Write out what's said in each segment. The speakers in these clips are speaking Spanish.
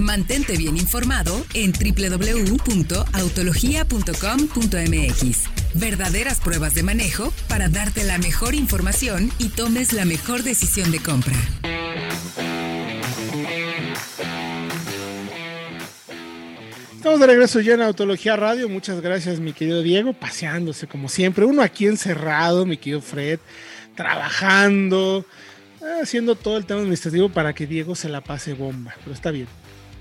Mantente bien informado en www.autologia.com.mx. Verdaderas pruebas de manejo para darte la mejor información y tomes la mejor decisión de compra. Estamos de regreso ya en Autología Radio. Muchas gracias, mi querido Diego, paseándose como siempre. Uno aquí encerrado, mi querido Fred, trabajando, eh, haciendo todo el tema administrativo para que Diego se la pase bomba. Pero está bien.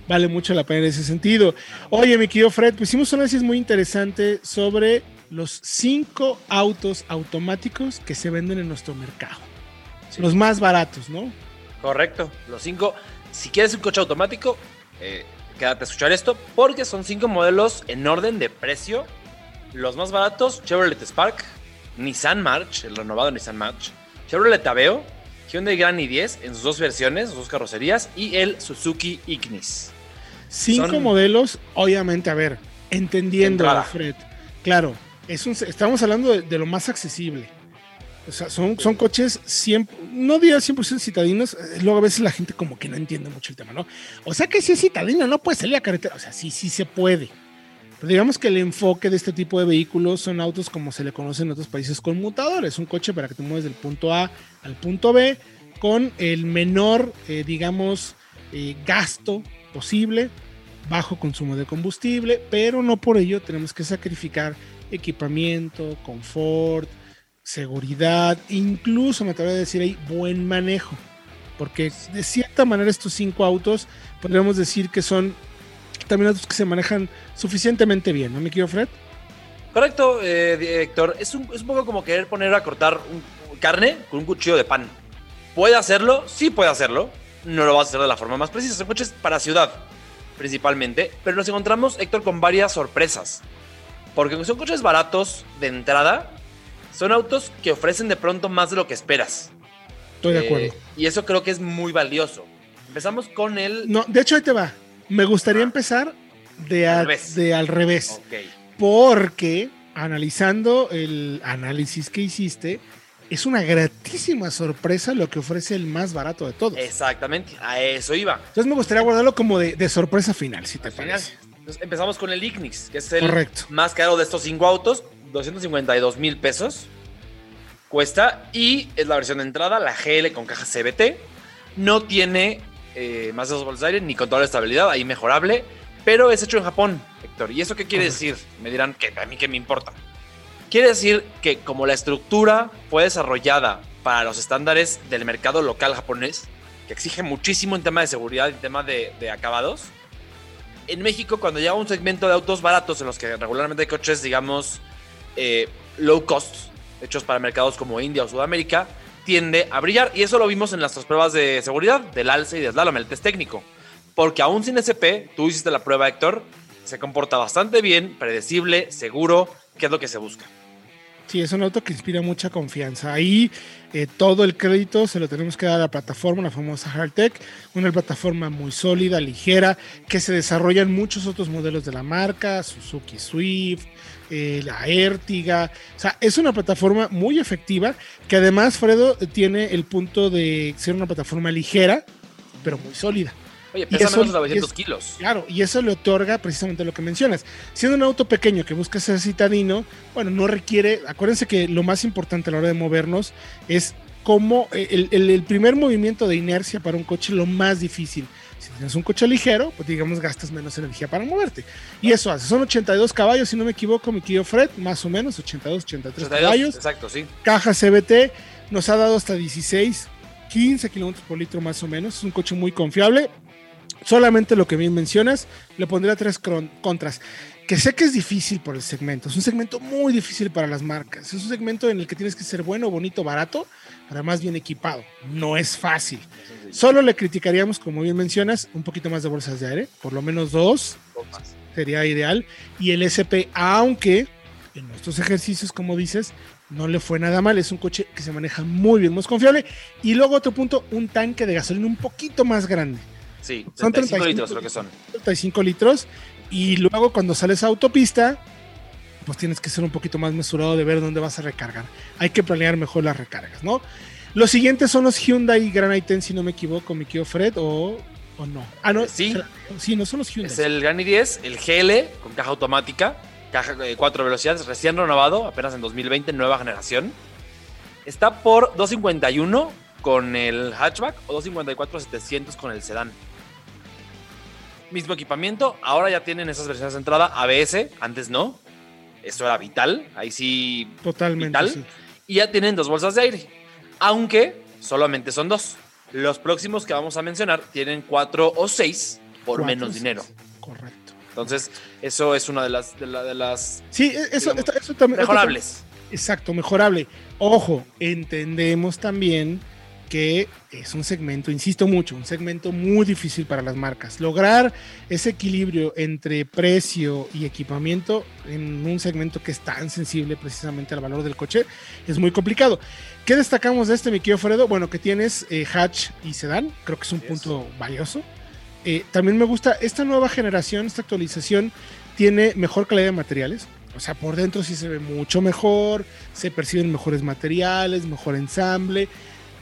Vale mucho la pena en ese sentido. Oye, mi querido Fred, pues hicimos un análisis muy interesante sobre los cinco autos automáticos que se venden en nuestro mercado. Los más baratos, ¿no? Correcto. Los cinco. Si quieres un coche automático, eh, quédate a escuchar esto, porque son cinco modelos en orden de precio. Los más baratos, Chevrolet Spark, Nissan March, el renovado Nissan March, Chevrolet Aveo, Hyundai Grand i10 en sus dos versiones, sus dos carrocerías, y el Suzuki Ignis. Cinco Son- modelos, obviamente, a ver, entendiendo, Entrada. Fred. Claro, es un, estamos hablando de, de lo más accesible. O sea, son, son coches 100, no diría 100% citadinos, eh, luego a veces la gente como que no entiende mucho el tema, ¿no? O sea que si es citadino, no puede salir a carretera, o sea, sí, sí se puede. Pero digamos que el enfoque de este tipo de vehículos son autos como se le conoce en otros países conmutadores, un coche para que te mueves del punto A al punto B con el menor, eh, digamos, eh, gasto posible, bajo consumo de combustible, pero no por ello tenemos que sacrificar equipamiento, confort, seguridad, incluso me atrevo a decir ahí buen manejo, porque de cierta manera estos cinco autos podríamos decir que son también autos que se manejan suficientemente bien, ¿no me quiero Fred? Correcto, eh, Héctor. Es un, es un poco como querer poner a cortar carne con un cuchillo de pan. ¿Puede hacerlo? Sí puede hacerlo. No lo va a hacer de la forma más precisa. Son coches para ciudad, principalmente. Pero nos encontramos, Héctor, con varias sorpresas. Porque son coches baratos de entrada, son autos que ofrecen de pronto más de lo que esperas. Estoy de Eh, acuerdo. y eso creo que es muy valioso. Empezamos con el... No, de hecho ahí te va. Me gustaría empezar de, Al a- revés. de al revés. Porque analizando el análisis que hiciste, es una gratísima sorpresa lo que ofrece el más barato de todos. Exactamente, a eso iba. Entonces me gustaría guardarlo como de, de sorpresa final, si te Al final. parece. Entonces empezamos con el Ignis, que es el Correcto. más caro de estos cinco autos, 252 mil pesos. Cuesta y es la versión de entrada, la GL con caja CBT. No tiene eh, más de dos bolsas de aire ni control de estabilidad, ahí mejorable, pero es hecho en Japón, Héctor. ¿Y eso qué quiere decir? Me dirán que a mí qué me importa. Quiere decir que como la estructura fue desarrollada para los estándares del mercado local japonés, que exige muchísimo en tema de seguridad y en tema de, de acabados, en México cuando llega un segmento de autos baratos en los que regularmente hay coches, digamos, eh, low cost, hechos para mercados como India o Sudamérica, tiende a brillar. Y eso lo vimos en las pruebas de seguridad del alce y de slalom, el test técnico. Porque aún sin SP, tú hiciste la prueba, Héctor, se comporta bastante bien, predecible, seguro, que es lo que se busca. Sí, es un auto que inspira mucha confianza. Ahí eh, todo el crédito se lo tenemos que dar a la plataforma, la famosa Hardtech, una plataforma muy sólida, ligera, que se desarrollan muchos otros modelos de la marca, Suzuki Swift, eh, la Ertiga. O sea, es una plataforma muy efectiva que además, Fredo, tiene el punto de ser una plataforma ligera, pero muy sólida. Oye, pesa eso- menos de 900 y es- kilos. Claro, y eso le otorga precisamente lo que mencionas. Siendo un auto pequeño que busca ser citadino, bueno, no requiere, acuérdense que lo más importante a la hora de movernos es cómo eh, el, el- el primer movimiento de inercia para un coche lo más difícil. Si tienes un coche ligero, pues digamos gastas menos energía para moverte. Y eso hace, son 82 caballos, si no me equivoco, mi querido Fred, más o menos, 82, 83 82, caballos Exacto, sí. caja CBT, nos ha dado hasta 16, 15 kilómetros por litro más o menos. Es un coche muy confiable. Solamente lo que bien mencionas, le pondría tres contras. Que sé que es difícil por el segmento, es un segmento muy difícil para las marcas. Es un segmento en el que tienes que ser bueno, bonito, barato, además bien equipado. No es fácil. Solo le criticaríamos, como bien mencionas, un poquito más de bolsas de aire, por lo menos dos, sería ideal. Y el SP, aunque en nuestros ejercicios, como dices, no le fue nada mal. Es un coche que se maneja muy bien, muy confiable. Y luego otro punto, un tanque de gasolina un poquito más grande. Sí, Son 35 35 litros creo que son. 35 litros. Y luego cuando sales a autopista, pues tienes que ser un poquito más mesurado de ver dónde vas a recargar. Hay que planear mejor las recargas, ¿no? Los siguientes son los Hyundai Grand i10, si no me equivoco, mi querido Fred, o ¿O no? Ah, no. Sí. Sí, no son los Hyundai. Es el Granny 10, el GL con caja automática, caja de cuatro velocidades, recién renovado, apenas en 2020, nueva generación. Está por 251 con el hatchback o 254 700 con el sedán. Mismo equipamiento, ahora ya tienen esas versiones de entrada ABS, antes no. Eso era vital, ahí sí Totalmente. vital. sí. y ya tienen dos bolsas de aire. Aunque solamente son dos. Los próximos que vamos a mencionar tienen cuatro o seis por Cuatro, menos dinero. Correcto. Entonces, eso es una de las, de la- de las Sí, e- eso, Digamos, esto- eso también. esto mejorables. Exacto, mejorable. Ojo, entendemos también que es un segmento, insisto mucho, un segmento muy difícil para las marcas. Lograr ese equilibrio entre precio y equipamiento en un segmento que es tan sensible precisamente al valor del coche es muy complicado. ¿Qué destacamos de este, mi querido Fredo? Bueno, que tienes eh, hatch y sedán, creo que es un es. punto valioso. Eh, también me gusta esta nueva generación, esta actualización tiene mejor calidad de materiales. O sea, por dentro sí se ve mucho mejor, se perciben mejores materiales, mejor ensamble.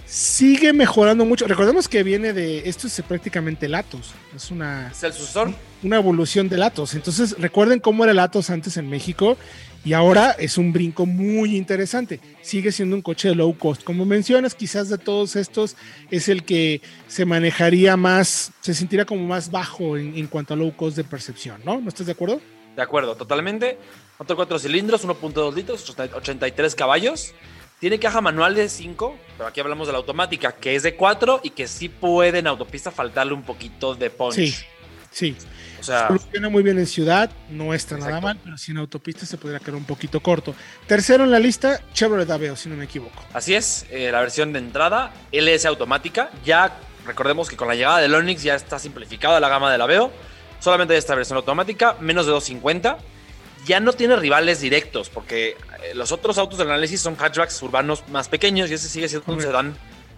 Sigue mejorando mucho. Recordemos que viene de. Esto es prácticamente Latos. Es una, Es el sucesor. una evolución de Latos. Entonces, recuerden cómo era Latos antes en México y ahora es un brinco muy interesante. Sigue siendo un coche de low cost. Como mencionas, quizás de todos estos es el que se manejaría más, se sentirá como más bajo en, en cuanto a low cost de percepción, ¿no? ¿No estás de acuerdo? De acuerdo, totalmente. Motor 4 cilindros, 1.2 litros, 83 caballos. Tiene caja manual de 5, pero aquí hablamos de la automática, que es de 4 y que sí puede en autopista faltarle un poquito de punch. Sí, sí. O sea, Funciona muy bien en ciudad, no está nada mal, pero si en autopista se podría quedar un poquito corto. Tercero en la lista, Chevrolet Aveo, si no me equivoco. así es. eh, la versión de entrada, LS automática. Ya recordemos que con la llegada del Onix ya está simplificada la gama del Aveo. Solamente hay esta versión automática, menos de 250. Ya no tiene rivales directos, porque eh, los otros autos del análisis son hatchbacks urbanos más pequeños y ese sigue siendo un sedán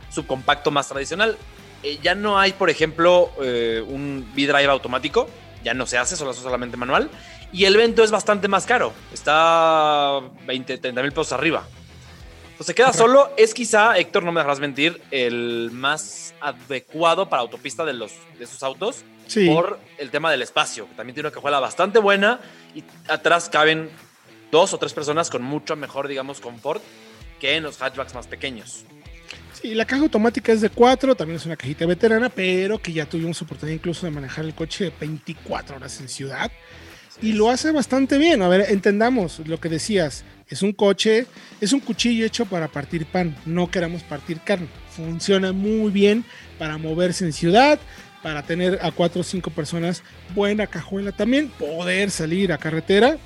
subcompacto más tradicional. Eh, ya no hay, por ejemplo, eh, un V-Drive automático, ya no se hace, solo es solamente manual. Y el Vento es bastante más caro, está 20, 30 mil pesos arriba. Entonces queda Correcto. solo, es quizá, Héctor, no me dejarás mentir, el más adecuado para autopista de, los, de esos autos Sí, por el tema del espacio, que también tiene una cajuela bastante buena y atrás caben dos o tres personas con mucho mejor, digamos, confort que en los hatchbacks más pequeños. sí, la caja automática es de 4, también es una cajita veterana, pero que ya tuvimos oportunidad incluso de manejar el coche 24 horas en ciudad. Y lo hace bastante bien. A ver, entendamos lo que decías. Es un coche, es un cuchillo hecho para partir pan. No queremos partir carne. Funciona muy bien para moverse en ciudad, para tener a cuatro o cinco personas. Buena cajuela también. Poder salir a carretera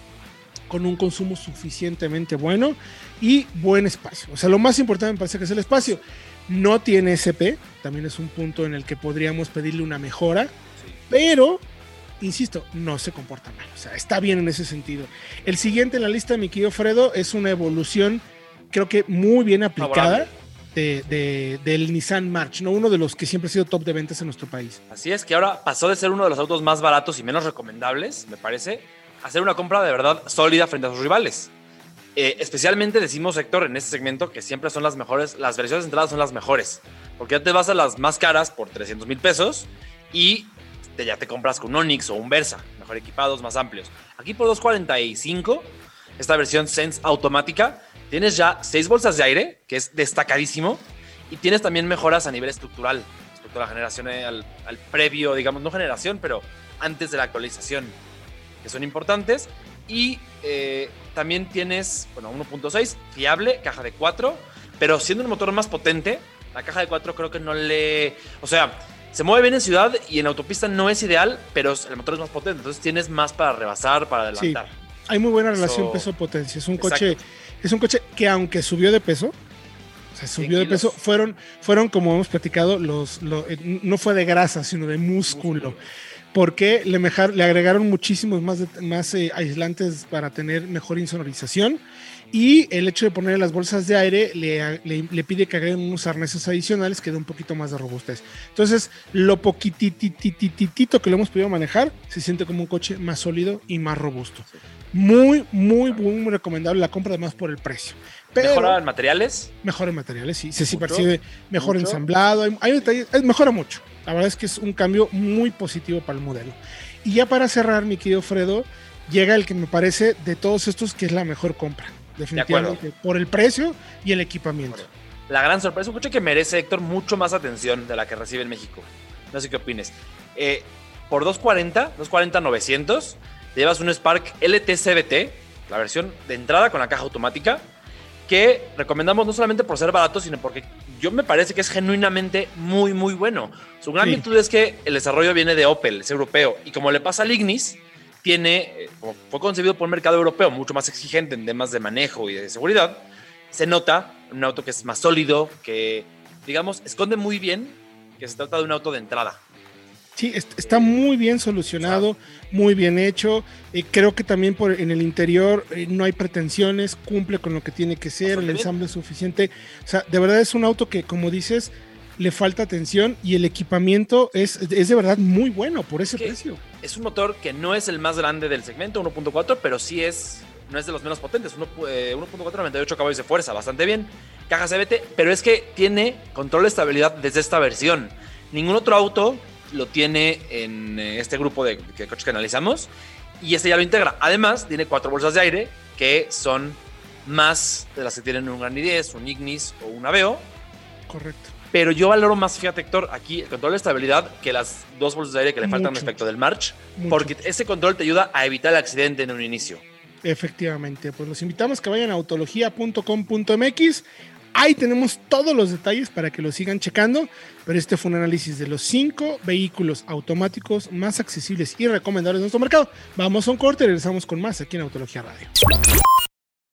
con un consumo suficientemente bueno y buen espacio. O sea, lo más importante me parece que es el espacio. No tiene SP, también es un punto en el que podríamos pedirle una mejora, pero, insisto, no se comporta mal. O sea, está bien en ese sentido. El siguiente en la lista, mi querido Fredo, es una evolución, creo que muy bien aplicada de, de- del Nissan March, ¿no? uno de los que siempre ha sido top de ventas en nuestro país. Así es que ahora pasó de ser uno de los autos más baratos y menos recomendables, me parece, a ser una compra de verdad sólida frente a sus rivales. Eh, especialmente decimos, Héctor, en este segmento que siempre son las mejores, las versiones de entrada son las mejores, porque ya te vas a las más caras por 300 mil pesos y te- ya te compras con un Onix o un Versa, mejor equipados, más amplios. Aquí por 245, esta versión Sense automática, tienes ya seis bolsas de aire, que es destacadísimo, y tienes también mejoras a nivel estructural respecto a la generación, eh, al, al previo, digamos, no generación, pero antes de la actualización, que son importantes. Y eh, también tienes, bueno, 1.6, fiable, caja de 4, pero siendo un motor más potente, la caja de 4 creo que no le... O sea, se mueve bien en ciudad y en autopista no es ideal, pero el motor es más potente, entonces tienes más para rebasar, para adelantar. Hay muy buena relación Eso- peso-potencia. Es un Exacto. coche, es un coche que aunque subió de peso, o sea, subió de peso, fueron, fueron como hemos platicado, los, lo- eh, no fue de grasa, sino de músculo. Porque le, mejar- le agregaron muchísimos más, de- más eh, aislantes para tener mejor insonorización. Y el hecho de poner las bolsas de aire le, le- le pide que agreguen unos arneses adicionales que dé un poquito más de robustez. Entonces, lo poquititititito que lo hemos podido manejar, se siente como un coche más sólido y más robusto. Muy, muy, muy recomendable la compra, además por el precio. Pero Mejora en materiales, mejor en materiales, sí. Se sí percibe mejor mucho. ensamblado. Hay, hay detalles, mejora mucho. La verdad es que es un cambio muy positivo para el modelo. Y ya para cerrar, mi querido Fredo, llega el que me parece de todos estos que es la mejor compra. Definitivamente. por el precio y el equipamiento. La gran sorpresa, un coche que merece, Héctor, mucho más atención de la que recibe en México. No sé qué opines. Eh, por 240, 240 900, llevas un Spark LT CBT, la versión de entrada con la caja automática, que recomendamos no solamente por ser barato, sino porque yo me parece que es genuinamente muy, muy bueno. Su gran virtud es que el desarrollo viene de Opel, es europeo, y como le pasa al Ignis, tiene, eh, como fue concebido por un mercado europeo mucho más exigente en temas de manejo y de seguridad, se nota un auto que es más sólido, que, digamos, esconde muy bien que se trata de un auto de entrada. Sí, está muy bien solucionado, muy bien hecho. Eh, creo que también por, en el interior eh, no hay pretensiones, cumple con lo que tiene que ser, el ensamble es suficiente. O sea, de verdad es un auto que, como dices, le falta atención y el equipamiento es, es de verdad muy bueno por ese precio. Es un motor que no es el más grande del segmento, 1.4, pero sí es, no es de los menos potentes. 1.4, eh, 98 caballos de fuerza, bastante bien. Caja CBT, pero es que tiene control de estabilidad desde esta versión. Ningún otro auto lo tiene en eh, este grupo de, coches que analizamos y este ya lo integra. Además, tiene cuatro bolsas de aire que son más de las que tienen un Gran i10, un Ignis o un Aveo. Correcto. Pero yo valoro más, fíjate Héctor, aquí el control de estabilidad que las dos bolsas de aire que le faltan respecto del March, porque ese control te ayuda a evitar el accidente en un inicio. Efectivamente, pues los invitamos que vayan a autología.com.mx Ahí tenemos todos los detalles para que lo sigan checando, pero este fue un análisis de los cinco vehículos automáticos más accesibles y recomendables de nuestro mercado. Vamos a un corte y regresamos con más aquí en Autología Radio.